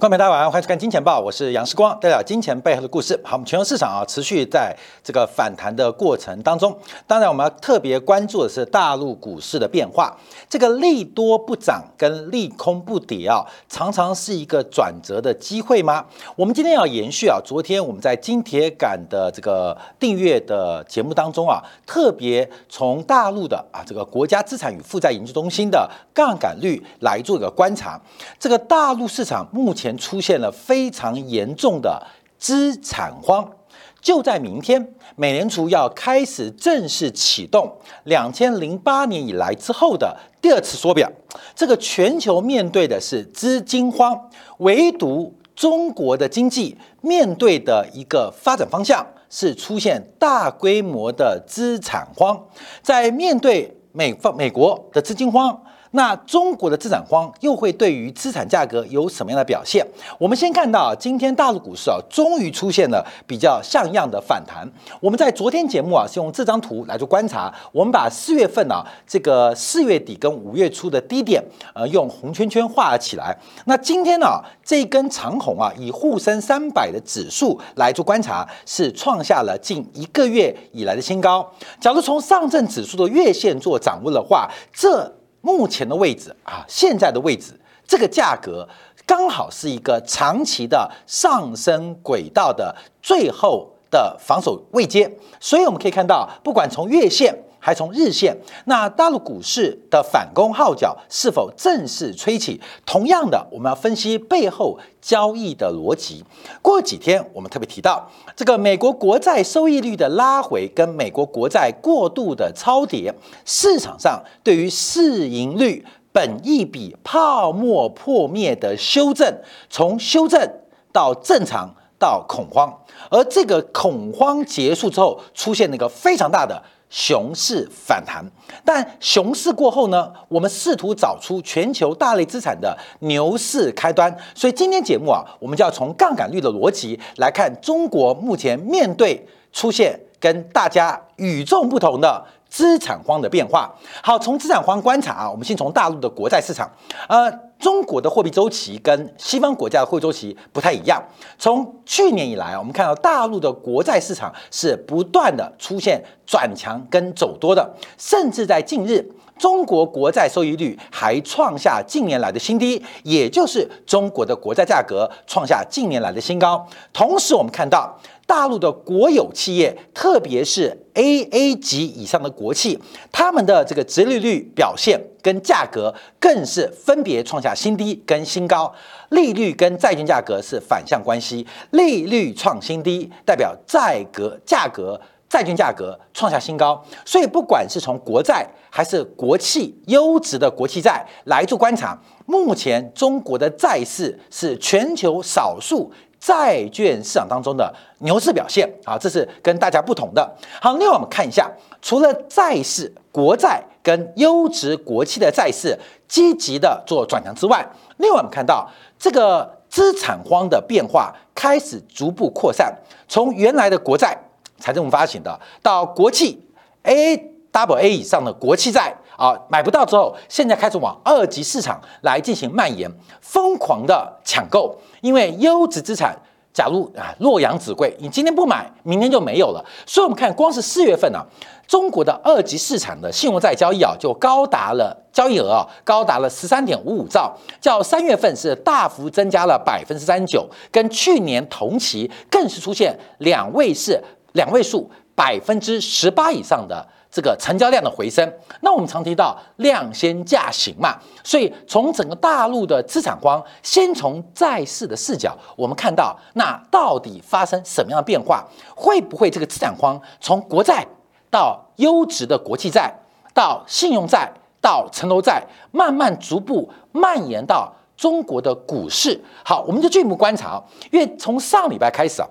观众朋友大家晚上好，欢迎收看《金钱报》，我是杨世光，带来金钱背后的故事。好，我们全球市场啊，持续在这个反弹的过程当中。当然，我们要特别关注的是大陆股市的变化。这个利多不涨跟利空不跌啊，常常是一个转折的机会吗？我们今天要延续啊，昨天我们在金铁杆的这个订阅的节目当中啊，特别从大陆的啊这个国家资产与负债研究中心的杠杆率来做一个观察。这个大陆市场目前出现了非常严重的资产荒。就在明天，美联储要开始正式启动两千零八年以来之后的第二次缩表。这个全球面对的是资金荒，唯独中国的经济面对的一个发展方向是出现大规模的资产荒。在面对美方美国的资金荒。那中国的资产荒又会对于资产价格有什么样的表现？我们先看到今天大陆股市啊，终于出现了比较像样的反弹。我们在昨天节目啊，是用这张图来做观察。我们把四月份啊，这个四月底跟五月初的低点，呃，用红圈圈画了起来。那今天呢，这根长红啊，以沪深三百的指数来做观察，是创下了近一个月以来的新高。假如从上证指数的月线做掌握的话，这目前的位置啊，现在的位置，这个价格刚好是一个长期的上升轨道的最后的防守位阶，所以我们可以看到，不管从月线还从日线，那大陆股市的反攻号角是否正式吹起？同样的，我们要分析背后交易的逻辑。过几天，我们特别提到这个美国国债收益率的拉回，跟美国国债过度的超跌，市场上对于市盈率、本益比泡沫破灭的修正，从修正到正常到恐慌，而这个恐慌结束之后，出现了一个非常大的。熊市反弹，但熊市过后呢？我们试图找出全球大类资产的牛市开端。所以今天节目啊，我们就要从杠杆率的逻辑来看中国目前面对出现跟大家与众不同的。资产荒的变化，好，从资产荒观察啊，我们先从大陆的国债市场，呃，中国的货币周期跟西方国家的货币周期不太一样。从去年以来，我们看到大陆的国债市场是不断的出现转强跟走多的，甚至在近日，中国国债收益率还创下近年来的新低，也就是中国的国债价格创下近年来的新高。同时，我们看到。大陆的国有企业，特别是 AA 级以上的国企，他们的这个殖利率表现跟价格更是分别创下新低跟新高，利率跟债券价格是反向关系，利率创新低代表债格价格债券价格创下新高，所以不管是从国债还是国企优质的国企债来做观察，目前中国的债市是全球少数。债券市场当中的牛市表现啊，这是跟大家不同的。好，另外我们看一下，除了债市、国债跟优质国企的债市积极的做转强之外，另外我们看到这个资产荒的变化开始逐步扩散，从原来的国债财政部发行的，到国企 A double A 以上的国企债。啊，买不到之后，现在开始往二级市场来进行蔓延，疯狂的抢购。因为优质资产，假如啊洛阳纸贵，你今天不买，明天就没有了。所以，我们看光是四月份呢，中国的二级市场的信用债交易啊，就高达了交易额啊，高达了十三点五五兆，较三月份是大幅增加了百分之三九，跟去年同期更是出现两位是两位数百分之十八以上的。这个成交量的回升，那我们常提到量先价行嘛，所以从整个大陆的资产荒，先从债市的视角，我们看到那到底发生什么样的变化？会不会这个资产荒从国债到优质的国际债，到信用债，到城投债，慢慢逐步蔓延到中国的股市？好，我们就进一步观察，因为从上礼拜开始啊。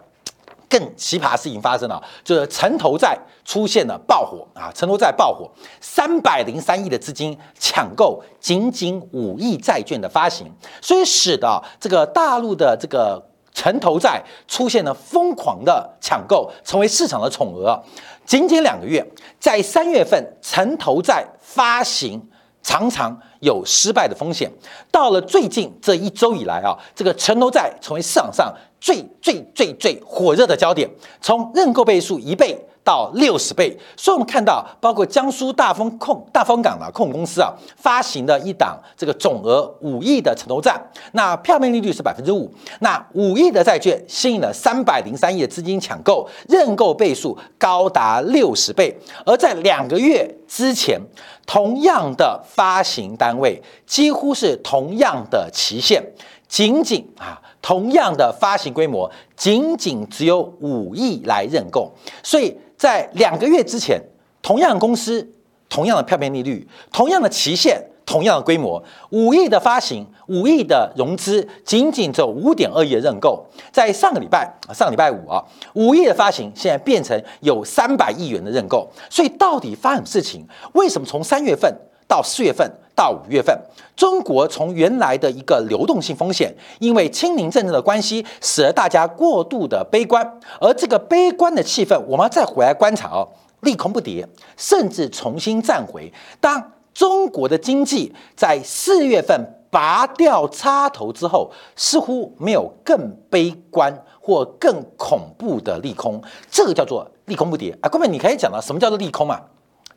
更奇葩事情发生了，就是城投债出现了爆火啊！城投债爆火，三百零三亿的资金抢购仅仅五亿债券的发行，所以使得这个大陆的这个城投债出现了疯狂的抢购，成为市场的宠儿。仅仅两个月，在三月份城投债发行常常有失败的风险。到了最近这一周以来啊，这个城投债成为市场上最最最最火热的焦点，从认购倍数一倍。到六十倍，所以我们看到，包括江苏大丰控、大丰港的控股公司啊，发行的一档这个总额五亿的城投债，那票面利率是百分之五，那五亿的债券吸引了三百零三亿的资金抢购，认购倍数高达六十倍。而在两个月之前，同样的发行单位，几乎是同样的期限，仅仅啊。同样的发行规模，仅仅只有五亿来认购，所以在两个月之前，同样公司、同样的票面利率、同样的期限、同样的规模，五亿的发行、五亿的融资，仅仅只有五点二亿的认购。在上个礼拜，上个礼拜五啊，五亿的发行现在变成有三百亿元的认购。所以到底发生事情？为什么从三月份到四月份？到五月份，中国从原来的一个流动性风险，因为清明政策的关系，使得大家过度的悲观，而这个悲观的气氛，我们再回来观察哦，利空不跌，甚至重新站回。当中国的经济在四月份拔掉插头之后，似乎没有更悲观或更恐怖的利空，这个叫做利空不跌啊。各位，你可以讲到什么叫做利空嘛？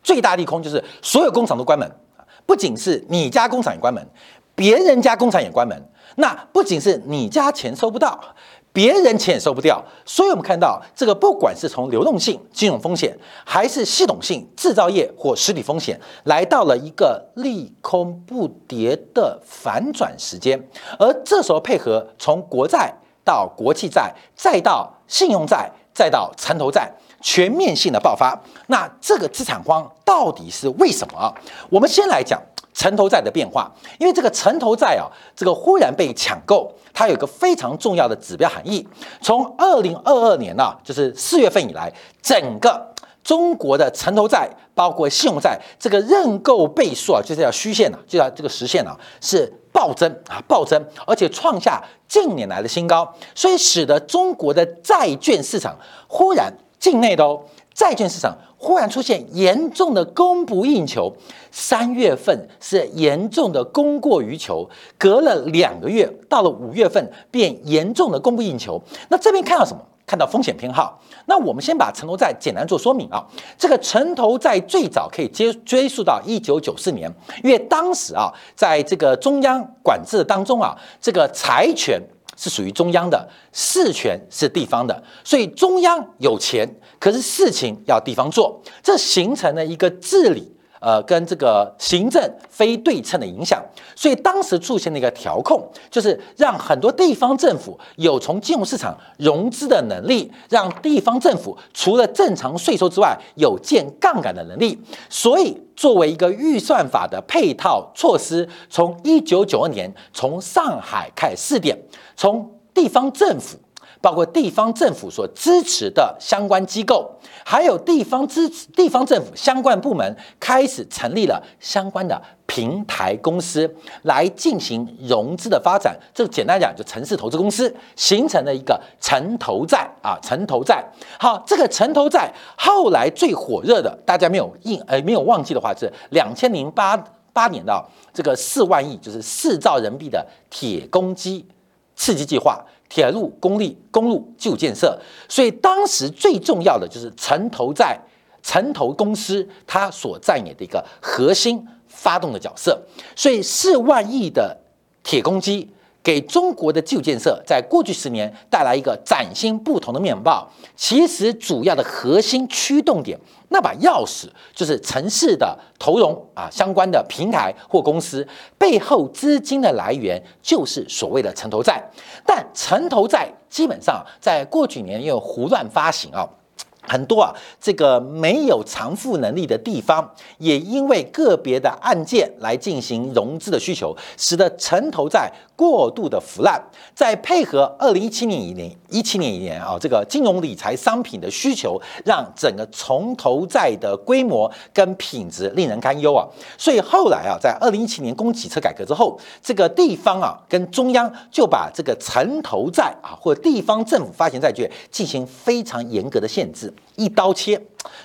最大利空就是所有工厂都关门。不仅是你家工厂也关门，别人家工厂也关门。那不仅是你家钱收不到，别人钱也收不掉。所以，我们看到这个，不管是从流动性、金融风险，还是系统性制造业或实体风险，来到了一个利空不跌的反转时间。而这时候，配合从国债到国际债，再到信用债，再到城投债。全面性的爆发，那这个资产荒到底是为什么？我们先来讲城投债的变化，因为这个城投债啊，这个忽然被抢购，它有一个非常重要的指标含义。从二零二二年呢，就是四月份以来，整个中国的城投债，包括信用债，这个认购倍数啊，就是要虚线啊，就要这个实线啊，是暴增啊，暴增，而且创下近年来的新高，所以使得中国的债券市场忽然。境内的哦，债券市场忽然出现严重的供不应求，三月份是严重的供过于求，隔了两个月，到了五月份变严重的供不应求。那这边看到什么？看到风险偏好。那我们先把城投债简单做说明啊。这个城投债最早可以接追溯到一九九四年，因为当时啊，在这个中央管制当中啊，这个财权。是属于中央的，事权是地方的，所以中央有钱，可是事情要地方做，这形成了一个治理。呃，跟这个行政非对称的影响，所以当时出现了一个调控，就是让很多地方政府有从金融市场融资的能力，让地方政府除了正常税收之外，有建杠杆的能力。所以，作为一个预算法的配套措施，从一九九二年从上海开始试点，从地方政府。包括地方政府所支持的相关机构，还有地方支持地方政府相关部门，开始成立了相关的平台公司，来进行融资的发展。这个简单讲，就城市投资公司形成了一个城投债啊，城投债。好，这个城投债后来最火热的，大家没有印呃没有忘记的话，是两千零八八年的这个四万亿，就是四兆人民币的铁公鸡刺激计划。铁路、公立公路旧建设，所以当时最重要的就是城投在城投公司它所扮演的一个核心发动的角色，所以四万亿的铁公鸡。给中国的基础建设在过去十年带来一个崭新不同的面貌。其实主要的核心驱动点，那把钥匙就是城市的投融啊相关的平台或公司背后资金的来源，就是所谓的城投债。但城投债基本上在过去年又胡乱发行啊。很多啊，这个没有偿付能力的地方，也因为个别的案件来进行融资的需求，使得城投债过度的腐烂。再配合二零一七年一年一七年一年啊，这个金融理财商品的需求，让整个重投债的规模跟品质令人堪忧啊。所以后来啊，在二零一七年供给侧改革之后，这个地方啊跟中央就把这个城投债啊或地方政府发行债券进行非常严格的限制。一刀切，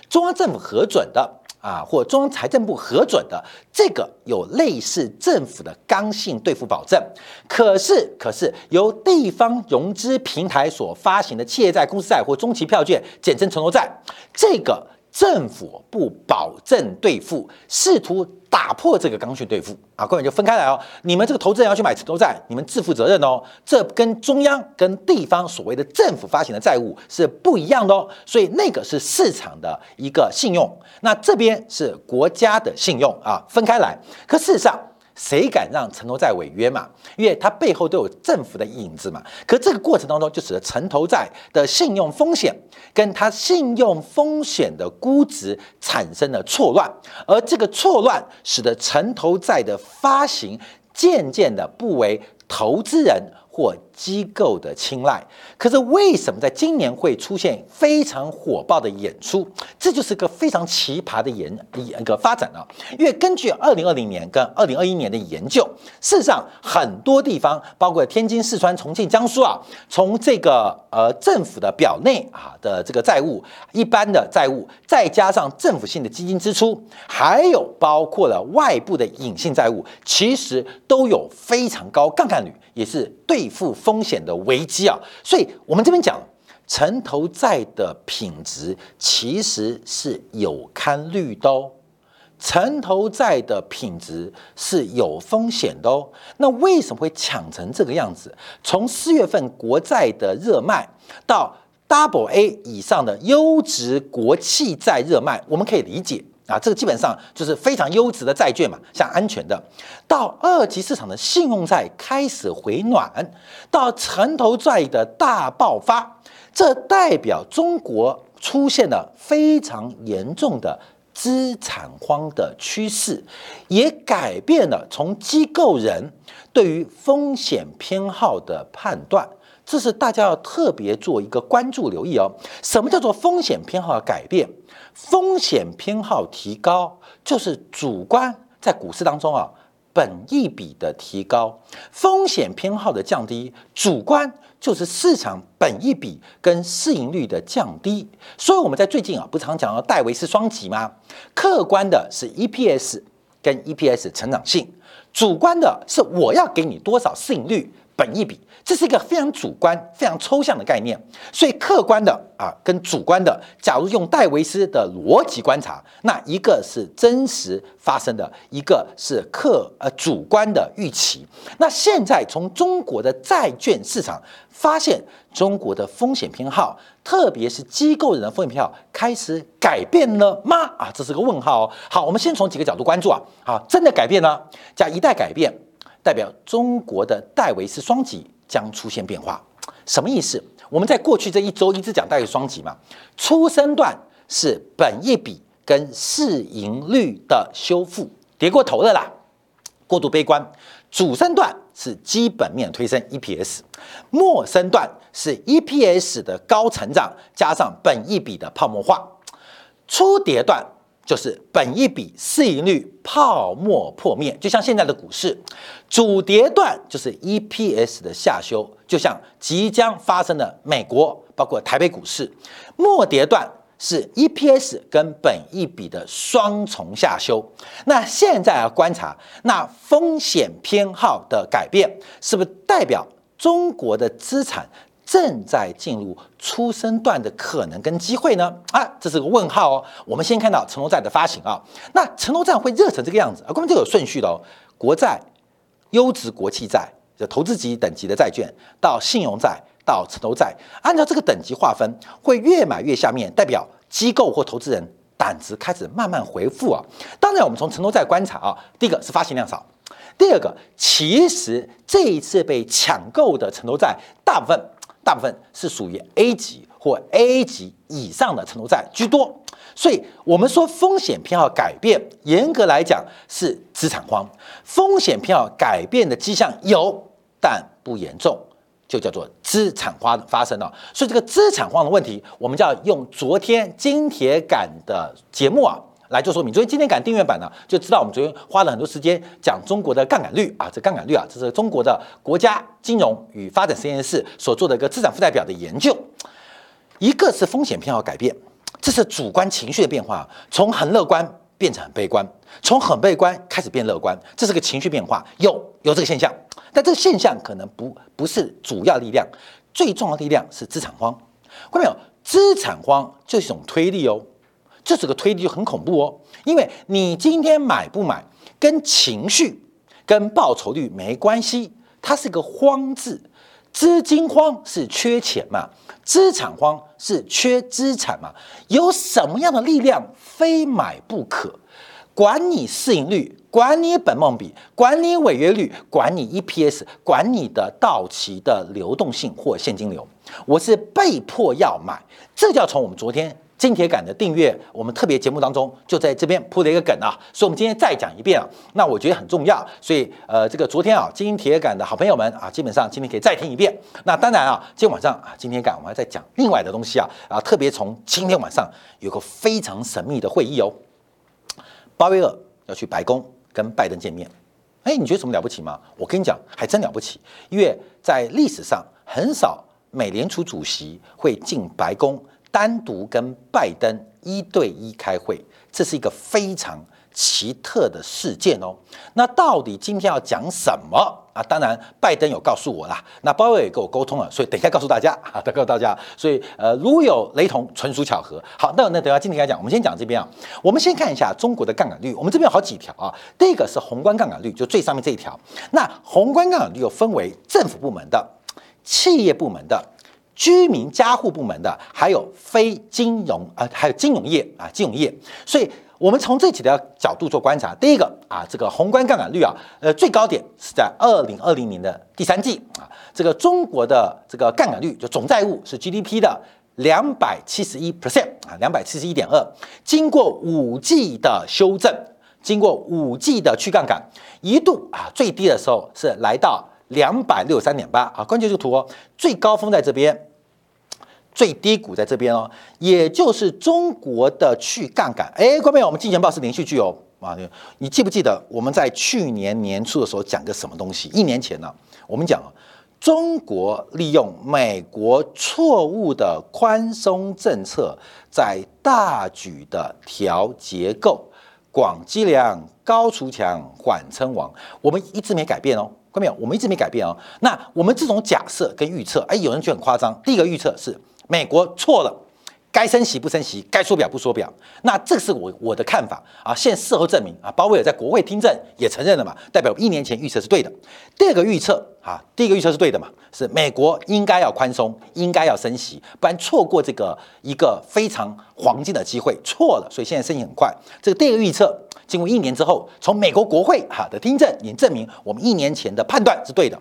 中央政府核准的啊或中央财政部核准的这个有类似政府的刚性兑付保证，可是可是由地方融资平台所发行的企业债、公司债或中期票券，简称城投债，这个。政府不保证兑付，试图打破这个刚性兑付啊，各位就分开来哦。你们这个投资人要去买城投债，你们自负责任哦。这跟中央跟地方所谓的政府发行的债务是不一样的哦。所以那个是市场的一个信用，那这边是国家的信用啊，分开来。可事实上。谁敢让城投债违约嘛？因为它背后都有政府的影子嘛。可这个过程当中，就使得城投债的信用风险跟它信用风险的估值产生了错乱，而这个错乱使得城投债的发行渐渐的不为投资人。或机构的青睐，可是为什么在今年会出现非常火爆的演出？这就是个非常奇葩的研一个发展啊！因为根据二零二零年跟二零二一年的研究，事实上很多地方，包括天津、四川、重庆、江苏啊，从这个呃政府的表内啊的这个债务、一般的债务，再加上政府性的基金支出，还有包括了外部的隐性债务，其实都有非常高杠杆率，也是对。兑付风险的危机啊，所以我们这边讲，城投债的品质其实是有堪虑的哦，城投债的品质是有风险的哦。那为什么会抢成这个样子？从四月份国债的热卖到 Double A 以上的优质国企债热卖，我们可以理解。啊，这个基本上就是非常优质的债券嘛，像安全的。到二级市场的信用债开始回暖，到城投债的大爆发，这代表中国出现了非常严重的资产荒的趋势，也改变了从机构人对于风险偏好的判断。这是大家要特别做一个关注留意哦。什么叫做风险偏好的改变？风险偏好提高，就是主观在股市当中啊，本益比的提高；风险偏好的降低，主观就是市场本益比跟市盈率的降低。所以我们在最近啊，不常讲到戴维斯双极吗？客观的是 EPS 跟 EPS 成长性，主观的是我要给你多少市盈率。本一比，这是一个非常主观、非常抽象的概念，所以客观的啊跟主观的，假如用戴维斯的逻辑观察，那一个是真实发生的，一个是客呃主观的预期。那现在从中国的债券市场发现，中国的风险偏好，特别是机构人的风险偏好开始改变了吗？啊，这是个问号。好，我们先从几个角度关注啊。好，真的改变呢？假一代改变。代表中国的戴维斯双极将出现变化，什么意思？我们在过去这一周一直讲戴维斯双极嘛，初升段是本益比跟市盈率的修复，跌过头了啦，过度悲观。主升段是基本面推升 EPS，末升段是 EPS 的高成长加上本益比的泡沫化，初跌段。就是本一比市盈率泡沫破灭，就像现在的股市主跌段就是 EPS 的下修，就像即将发生的美国包括台北股市末跌段是 EPS 跟本一比的双重下修。那现在要观察那风险偏好的改变，是不是代表中国的资产？正在进入出生段的可能跟机会呢？啊，这是个问号哦。我们先看到承诺债的发行啊，那承诺债会热成这个样子啊，关键就有顺序的哦。国债、优质国企债、就投资级等级的债券，到信用债，到承诺债，按照这个等级划分，会越买越下面，代表机构或投资人胆子开始慢慢回复啊。当然，我们从承诺债观察啊，第一个是发行量少，第二个其实这一次被抢购的承诺债大部分。大部分是属于 A 级或 A 级以上的城投债居多，所以我们说风险偏好改变，严格来讲是资产荒。风险偏好改变的迹象有，但不严重，就叫做资产荒发生了。所以这个资产荒的问题，我们就要用昨天金铁杆的节目啊。来做说明，昨天今天赶订阅版呢，就知道我们昨天花了很多时间讲中国的杠杆率啊，这杠杆率啊，这是中国的国家金融与发展实验室所做的一个资产负债表的研究。一个是风险偏好改变，这是主观情绪的变化，从很乐观变成很悲观，从很悲观开始变乐观，这是个情绪变化，有有这个现象，但这个现象可能不不是主要力量，最重要的力量是资产荒，看到没有？资产荒就是一种推力哦，这是个推力就很恐怖哦，因为你今天买不买跟情绪跟报酬率没关系，它是个荒字，资金荒是缺钱嘛，资产荒是缺资产嘛，有什么样的力量非买不可？管你市盈率，管你本梦比，管你违约率，管你 EPS，管你的到期的流动性或现金流，我是被迫要买。这叫从我们昨天金铁杆的订阅，我们特别节目当中就在这边铺了一个梗啊，所以我们今天再讲一遍啊。那我觉得很重要，所以呃，这个昨天啊，金铁杆的好朋友们啊，基本上今天可以再听一遍。那当然啊，今天晚上啊，金铁杆我们要再讲另外的东西啊啊，特别从今天晚上有个非常神秘的会议哦。鲍威尔要去白宫跟拜登见面，哎，你觉得什么了不起吗？我跟你讲，还真了不起，因为在历史上很少美联储主席会进白宫单独跟拜登一对一开会，这是一个非常。奇特的事件哦，那到底今天要讲什么啊？当然，拜登有告诉我啦，那鲍威尔也跟我沟通了，所以等一下告诉大家啊，再告诉大家。所以呃，如有雷同，纯属巧合。好，那那等下今天来讲，我们先讲这边啊。我们先看一下中国的杠杆率，我们这边有好几条啊。第一个是宏观杠杆率，就最上面这一条。那宏观杠杆率又分为政府部门的、企业部门的、居民加户部门的，还有非金融啊，还有金融业啊，金融业。所以。我们从这几条角度做观察，第一个啊，这个宏观杠杆率啊，呃，最高点是在二零二零年的第三季啊，这个中国的这个杠杆率就总债务是 GDP 的两百七十一 percent 啊，两百七十一点二，经过五 G 的修正，经过五 G 的去杠杆，一度啊最低的时候是来到两百六十三点八啊，关键这个图哦，最高峰在这边。最低谷在这边哦，也就是中国的去杠杆。哎，各位，我们金钱豹是连续剧哦啊！你记不记得我们在去年年初的时候讲个什么东西？一年前呢，我们讲中国利用美国错误的宽松政策，在大举的调结构，广积粮，高筑墙，缓称王。我们一直没改变哦，没有，我们一直没改变啊。那我们这种假设跟预测，哎，有人觉得很夸张。第一个预测是。美国错了，该升息不升息，该缩表不缩表。那这是我我的看法啊。现事后证明啊，鲍威尔在国会听证也承认了嘛，代表一年前预测是对的。第二个预测啊，第一个预测是对的嘛，是美国应该要宽松，应该要升息，不然错过这个一个非常黄金的机会，错了。所以现在升息很快。这个第二个预测，经过一年之后，从美国国会哈的听证也证明我们一年前的判断是对的。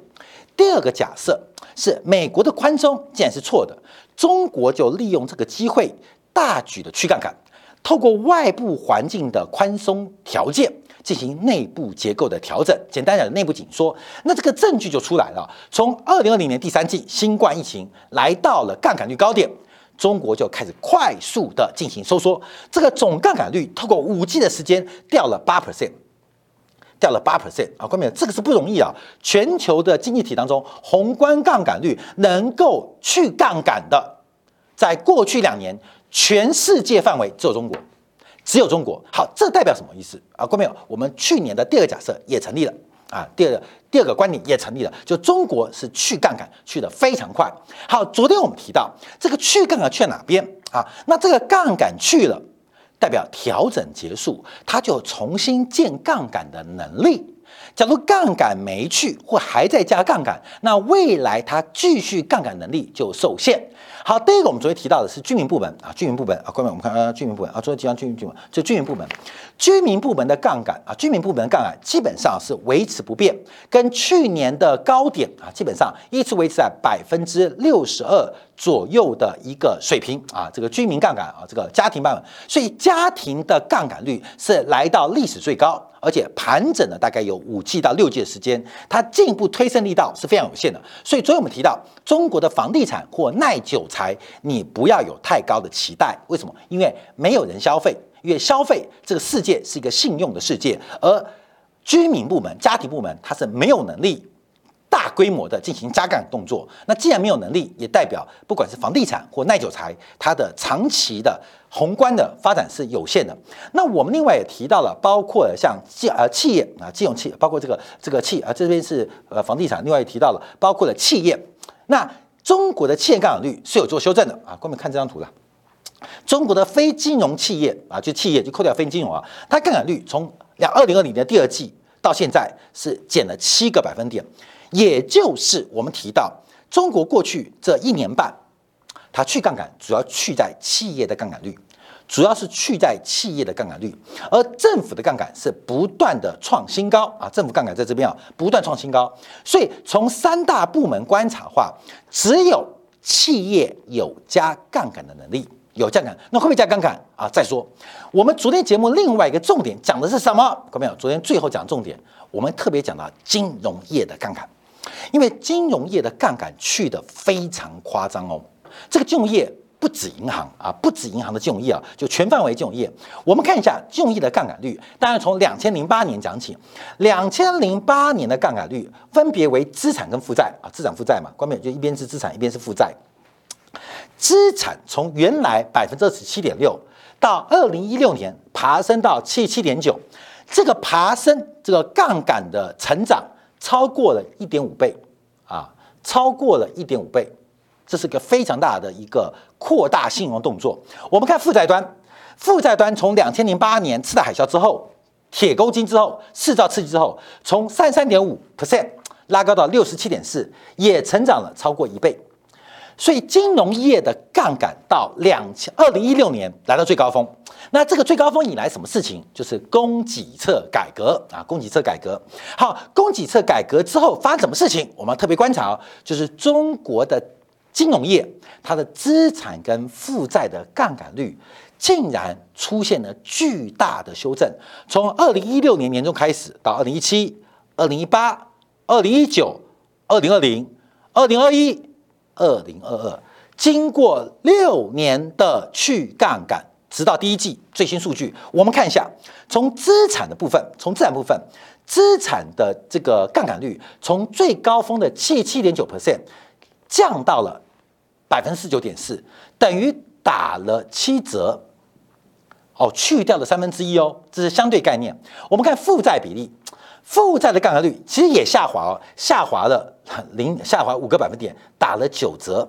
第二个假设是美国的宽松既然是错的。中国就利用这个机会大举的去杠杆，透过外部环境的宽松条件进行内部结构的调整。简单讲，内部紧缩。那这个证据就出来了。从二零二零年第三季新冠疫情来到了杠杆率高点，中国就开始快速的进行收缩。这个总杠杆率透过五 G 的时间掉了八 percent，掉了八 percent 啊！关键这个是不容易啊。全球的经济体当中，宏观杠杆率能够去杠杆的。在过去两年，全世界范围只有中国，只有中国。好，这代表什么意思啊？各位，我们去年的第二个假设也成立了啊，第二个第二个观点也成立了，就中国是去杠杆去的非常快。好，昨天我们提到这个去杠杆去哪边啊？那这个杠杆去了，代表调整结束，它就重新建杠杆的能力。假如杠杆没去或还在加杠杆，那未来它继续杠杆能力就受限。好，第一个我们昨天提到的是居民部门啊，居民部门啊，各位我们看啊，居民部门啊，昨天提到居民部门，就居民部门，居民部门的杠杆啊，居民部门的杠杆基本上是维持不变，跟去年的高点啊，基本上一直维持在百分之六十二左右的一个水平啊，这个居民杠杆啊，这个家庭版本，所以家庭的杠杆率是来到历史最高。而且盘整了大概有五季到六季的时间，它进一步推升力道是非常有限的。所以昨天我们提到中国的房地产或耐久财，你不要有太高的期待。为什么？因为没有人消费，因为消费这个世界是一个信用的世界，而居民部门、家庭部门它是没有能力。大规模的进行加杠杆动作。那既然没有能力，也代表不管是房地产或耐久材，它的长期的宏观的发展是有限的。那我们另外也提到了，包括像企呃企业啊，金融企业，包括这个这个企啊，这边是呃房地产，另外也提到了包括了企业。那中国的企业杠杆率是有做修正的啊，观众看这张图了。中国的非金融企业啊，就企业就扣掉非金融啊，它杠杆率从两二零二零年第二季到现在是减了七个百分点，也就是我们提到中国过去这一年半，它去杠杆主要去在企业的杠杆率，主要是去在企业的杠杆率，而政府的杠杆是不断的创新高啊，政府杠杆在这边啊不断创新高，所以从三大部门观察话，只有企业有加杠杆的能力。有杠杆，那会不会加杠杆啊？再说，我们昨天节目另外一个重点讲的是什么？看到没有？昨天最后讲重点，我们特别讲到金融业的杠杆，因为金融业的杠杆去的非常夸张哦。这个金融业不止银行啊，不止银行的金融业啊，就全范围金融业。我们看一下金融业的杠杆率，当然从两千零八年讲起，两千零八年的杠杆率分别为资产跟负债啊，资产负债嘛，关键就一边是资产，一边是负债。资产从原来百分之二十七点六，到二零一六年爬升到七七点九，这个爬升，这个杠杆的成长超过了一点五倍啊，超过了一点五倍，这是个非常大的一个扩大信用动作。我们看负债端，负债端从两千零八年次贷海啸之后，铁钩金之后，四兆刺激之后，从三三点五 percent 拉高到六十七点四，也成长了超过一倍。所以金融业的杠杆到两千二零一六年来到最高峰，那这个最高峰以来什么事情？就是供给侧改革啊，供给侧改革。好，供给侧改革之后发生什么事情？我们要特别观察哦，就是中国的金融业它的资产跟负债的杠杆率竟然出现了巨大的修正。从二零一六年年中开始，到二零一七、二零一八、二零一九、二零二零、二零二一。二零二二，经过六年的去杠杆，直到第一季最新数据，我们看一下，从资产的部分，从资产部分，资产的这个杠杆率从最高峰的七七点九 percent 降到了百分之四九点四，等于打了七折，哦，去掉了三分之一哦，这是相对概念。我们看负债比例。负债的杠杆率其实也下滑哦，下滑了零，下滑五个百分点，打了九折，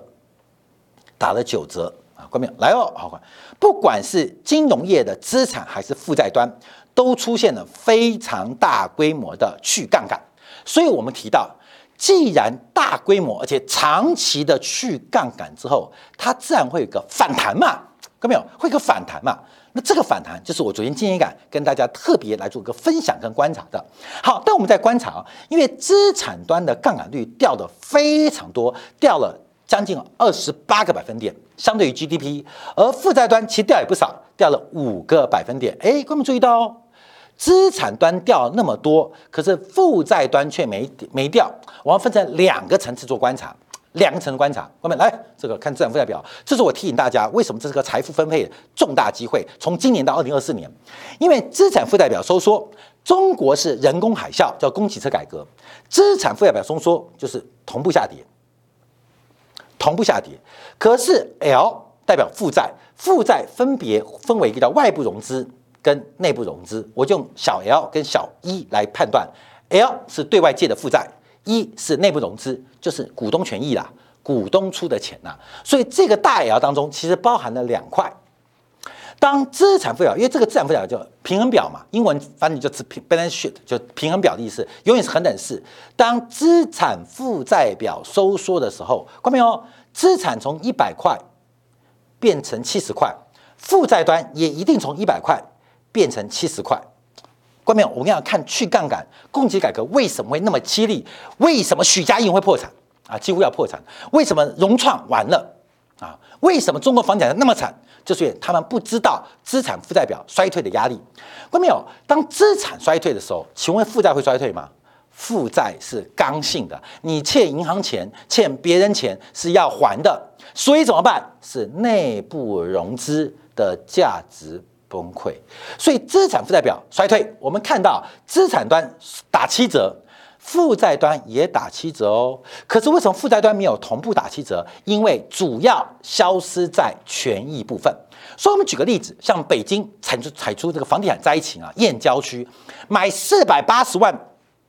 打了九折啊！关没有？来哦，好，不管是金融业的资产还是负债端，都出现了非常大规模的去杠杆。所以我们提到，既然大规模而且长期的去杠杆之后，它自然会有个反弹嘛？看没有？会个反弹嘛？那这个反弹就是我昨天经验感跟大家特别来做个分享跟观察的。好，但我们在观察啊，因为资产端的杠杆率掉的非常多，掉了将近二十八个百分点，相对于 GDP，而负债端其实掉也不少，掉了五个百分点。哎，观众注意到哦，资产端掉那么多，可是负债端却没没掉。我要分成两个层次做观察。两层观察，后面来这个看资产负债表，这是我提醒大家，为什么这是个财富分配重大机会？从今年到二零二四年，因为资产负债表收缩，中国是人工海啸，叫供给侧改革，资产负债表收缩就是同步下跌，同步下跌。可是 L 代表负债，负债分别分为一个叫外部融资跟内部融资，我就用小 l 跟小一来判断，L 是对外借的负债。一是内部融资，就是股东权益啦，股东出的钱呐，所以这个大 L 当中其实包含了两块。当资产负债表，因为这个资产负债表叫平衡表嘛，英文翻译就是 balance sheet，就平衡表的意思，永远是恒等式。当资产负债表收缩的时候，看没有？资产从一百块变成七十块，负债端也一定从一百块变成七十块。关面，我们要看去杠杆、供给改革为什么会那么激励？为什么许家印会破产啊？几乎要破产？为什么融创完了啊？为什么中国房产那么惨？就是因为他们不知道资产负债表衰退的压力。关没有？当资产衰退的时候，请问负债会衰退吗？负债是刚性的，你欠银行钱、欠别人钱是要还的，所以怎么办？是内部融资的价值。崩溃，所以资产负债表衰退，我们看到资产端打七折，负债端也打七折哦。可是为什么负债端没有同步打七折？因为主要消失在权益部分。所以，我们举个例子，像北京产出产出这个房地产灾情啊，燕郊区买四百八十万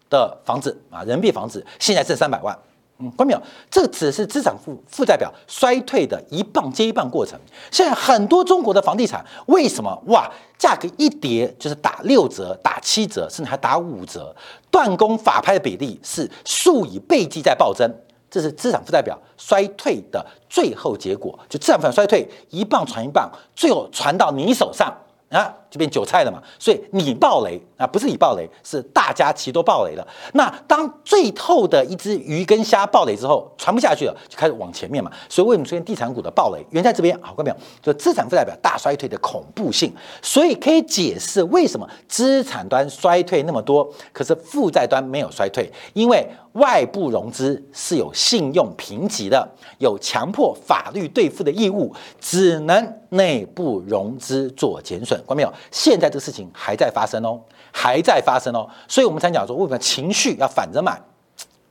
的房子啊，人民币房子，现在剩三百万。嗯，关没有？这只是资产负负债表衰退的一棒接一棒过程。现在很多中国的房地产为什么哇，价格一跌就是打六折、打七折，甚至还打五折？断供法拍的比例是数以倍计在暴增，这是资产负债表衰退的最后结果。就资产负债衰退一棒传一棒，最后传到你手上。啊，就变韭菜了嘛，所以你爆雷啊，不是你爆雷，是大家其实都爆雷了。那当最后的一只鱼跟虾爆雷之后，传不下去了，就开始往前面嘛。所以为什么出现地产股的爆雷？原在这边，好看没有？就资产负债表大衰退的恐怖性，所以可以解释为什么资产端衰退那么多，可是负债端没有衰退，因为。外部融资是有信用评级的，有强迫法律兑付的义务，只能内部融资做减损。关没有？现在这个事情还在发生哦，还在发生哦，所以我们才讲说，为什么情绪要反着买？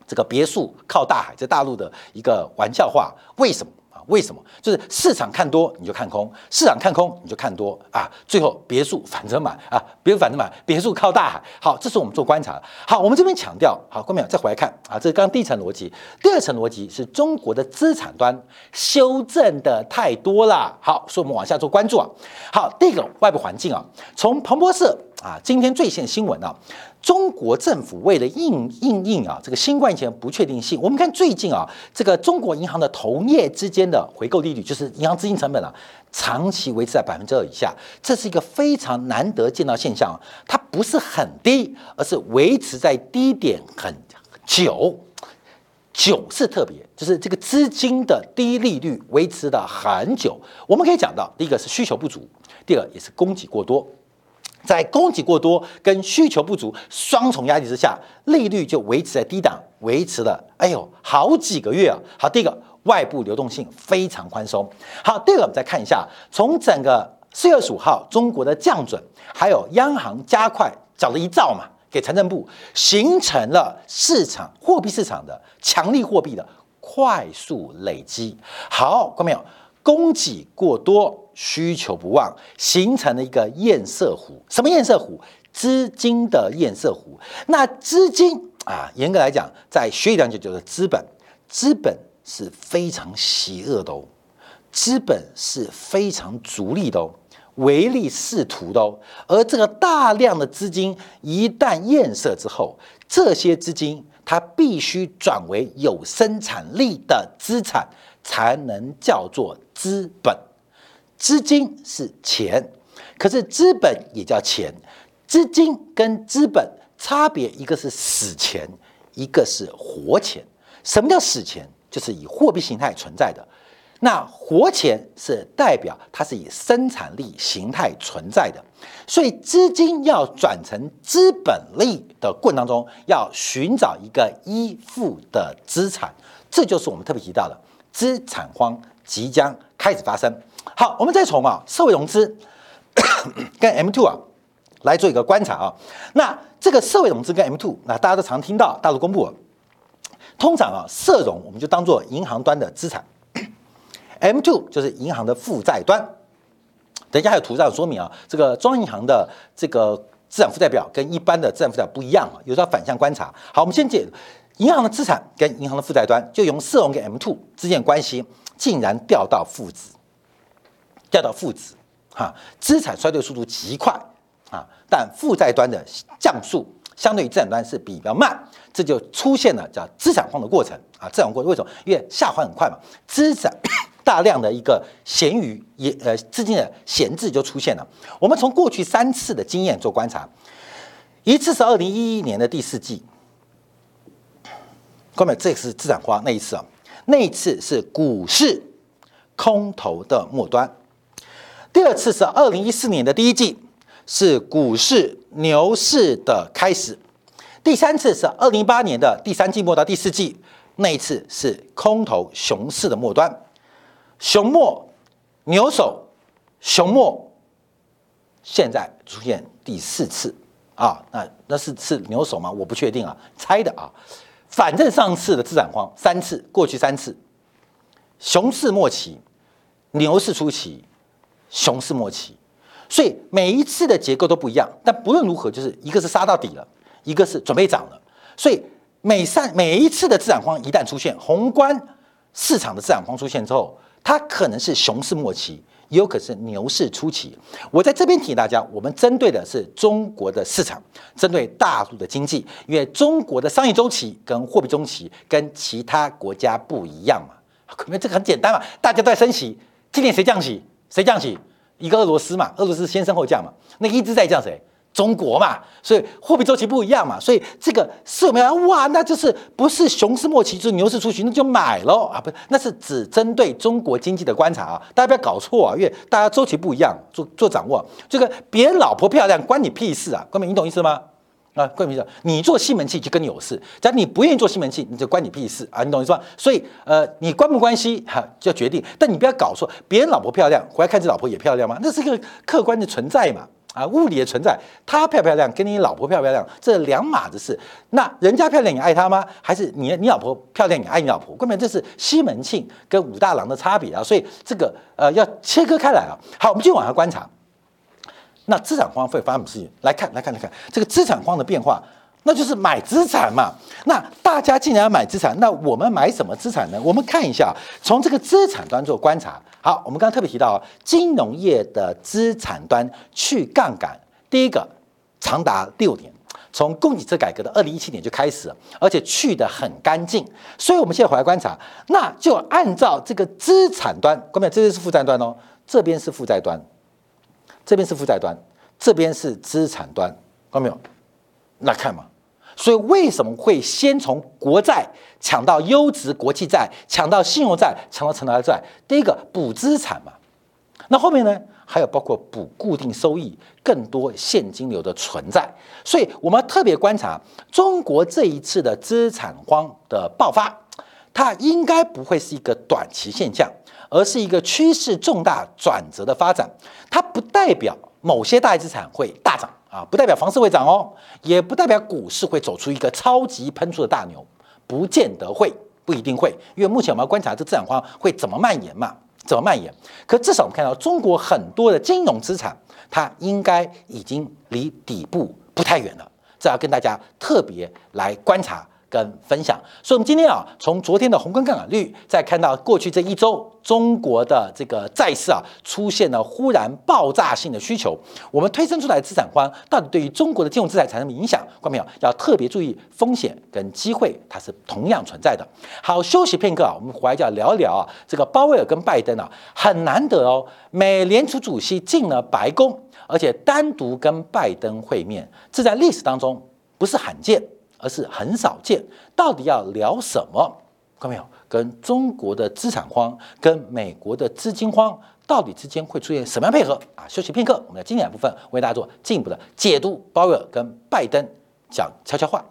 这个别墅靠大海，在大陆的一个玩笑话，为什么？为什么？就是市场看多你就看空，市场看空你就看多啊！最后别墅反着买啊，别墅反着买，别墅靠大海。好，这是我们做观察。好，我们这边强调，好，观众再回来看啊，这是刚第一层逻辑。第二层逻辑是中国的资产端修正的太多了。好，所以我们往下做关注啊。好，第一个外部环境啊，从彭博社啊今天最新新闻啊。中国政府为了应应应啊这个新冠疫情不确定性，我们看最近啊这个中国银行的同业之间的回购利率，就是银行资金成本啊，长期维持在百分之二以下，这是一个非常难得见到现象。它不是很低，而是维持在低点很久，久是特别，就是这个资金的低利率维持了很久。我们可以讲到，第一个是需求不足，第二也是供给过多。在供给过多跟需求不足双重压力之下，利率就维持在低档，维持了哎呦好几个月啊。好，第一个外部流动性非常宽松。好，第二个我们再看一下，从整个四月十五号中国的降准，还有央行加快缴了一兆嘛给财政部，形成了市场货币市场的强力货币的快速累积。好，看到没有？供给过多，需求不旺，形成了一个堰塞湖。什么堰塞湖？资金的堰塞湖。那资金啊，严格来讲，在学理上就叫做资本。资本是非常邪恶的哦，资本是非常逐利的哦，唯利是图的哦。而这个大量的资金一旦堰塞之后，这些资金它必须转为有生产力的资产。才能叫做资本，资金是钱，可是资本也叫钱。资金跟资本差别，一个是死钱，一个是活钱。什么叫死钱？就是以货币形态存在的。那活钱是代表它是以生产力形态存在的。所以资金要转成资本力的过程当中，要寻找一个依附的资产，这就是我们特别提到的。资产荒即将开始发生。好，我们再从啊社会融资 跟 M two 啊来做一个观察啊。那这个社会融资跟 M two，那大家都常听到大陆公布，通常啊社融我们就当做银行端的资产，M two 就是银行的负债端。等一下还有图上说明啊，这个中央银行的这个资产负债表跟一般的资产负债表不一样啊，有时候反向观察。好，我们先解。银行的资产跟银行的负债端，就用社融跟 M two 之间关系，竟然掉到负值，掉到负值，哈，资产衰退速度极快啊，但负债端的降速相对于资产端是比较慢，这就出现了叫资产荒的过程啊，资产过程为什么？因为下滑很快嘛，资产 大量的一个闲余也呃资金的闲置就出现了。我们从过去三次的经验做观察，一次是二零一一年的第四季。各位，这是资产花那一次啊，那一次是股市空头的末端；第二次是二零一四年的第一季，是股市牛市的开始；第三次是二零一八年的第三季末到第四季，那一次是空头熊市的末端。熊末、牛首、熊末，现在出现第四次啊，那那是是牛首吗？我不确定啊，猜的啊。反正上次的资产荒三次，过去三次，熊市末期、牛市初期、熊市末期，所以每一次的结构都不一样。但不论如何，就是一个是杀到底了，一个是准备涨了。所以每上每一次的资产荒一旦出现，宏观市场的资产荒出现之后，它可能是熊市末期。也有可能是牛市初期。我在这边提醒大家，我们针对的是中国的市场，针对大陆的经济，因为中国的商业周期跟货币周期跟其他国家不一样嘛。可能这个很简单嘛，大家都在升息，今年谁降息？谁降息？一个俄罗斯嘛，俄罗斯先升后降嘛，那一直在降谁？中国嘛，所以货币周期不一样嘛，所以这个是我们哇，那就是不是熊市末期就是牛市初期，那就买喽啊，不，那是只针对中国经济的观察啊，大家不要搞错啊，因为大家周期不一样，做做掌握。这个别人老婆漂亮关你屁事啊，关明你懂意思吗？啊，关明意思，你做西门庆就跟你有事，假如你不愿意做西门庆，你就关你屁事啊，你懂意思吧？所以呃，你关不关系哈就决定，但你不要搞错，别人老婆漂亮回来看这老婆也漂亮吗？那是一个客观的存在嘛。啊，物理的存在，她漂不漂亮，跟你老婆漂不漂亮，这两码子事。那人家漂亮，你爱她吗？还是你你老婆漂亮，你爱你老婆？根本这是西门庆跟武大郎的差别啊！所以这个呃要切割开来啊。好，我们继续往下观察。那资产荒会发生什么事情？来看，来看，来看这个资产荒的变化。那就是买资产嘛。那大家既然要买资产，那我们买什么资产呢？我们看一下，从这个资产端做观察。好，我们刚刚特别提到，金融业的资产端去杠杆，第一个长达六年，从供给侧改革的二零一七年就开始了，而且去的很干净。所以我们现在回来观察，那就按照这个资产端，各位，这边是负债端哦，这边是负债端，这边是负债端，这边是资产端，看到没有？那看嘛。所以为什么会先从国债抢到优质国际债，抢到信用债，抢到成长债？第一个补资产嘛，那后面呢？还有包括补固定收益，更多现金流的存在。所以我们特别观察中国这一次的资产荒的爆发，它应该不会是一个短期现象，而是一个趋势重大转折的发展。它不代表某些大资产会大涨。啊，不代表房市会涨哦，也不代表股市会走出一个超级喷出的大牛，不见得会，不一定会，因为目前我们要观察这资产荒会怎么蔓延嘛，怎么蔓延？可至少我们看到中国很多的金融资产，它应该已经离底部不太远了，这要跟大家特别来观察。跟分享，所以我们今天啊，从昨天的宏观杠杆率，再看到过去这一周中国的这个债市啊，出现了忽然爆炸性的需求，我们推升出来的资产荒到底对于中国的金融资产产生影响？观众朋友要特别注意风险跟机会，它是同样存在的。好，休息片刻啊，我们回来就要聊一聊啊，这个鲍威尔跟拜登啊，很难得哦，美联储主席进了白宫，而且单独跟拜登会面，这在历史当中不是罕见。而是很少见，到底要聊什么？看到没有？跟中国的资产荒，跟美国的资金荒，到底之间会出现什么样配合？啊，休息片刻，我们的经典部分为大家做进一步的解读。鲍威尔跟拜登讲悄悄话。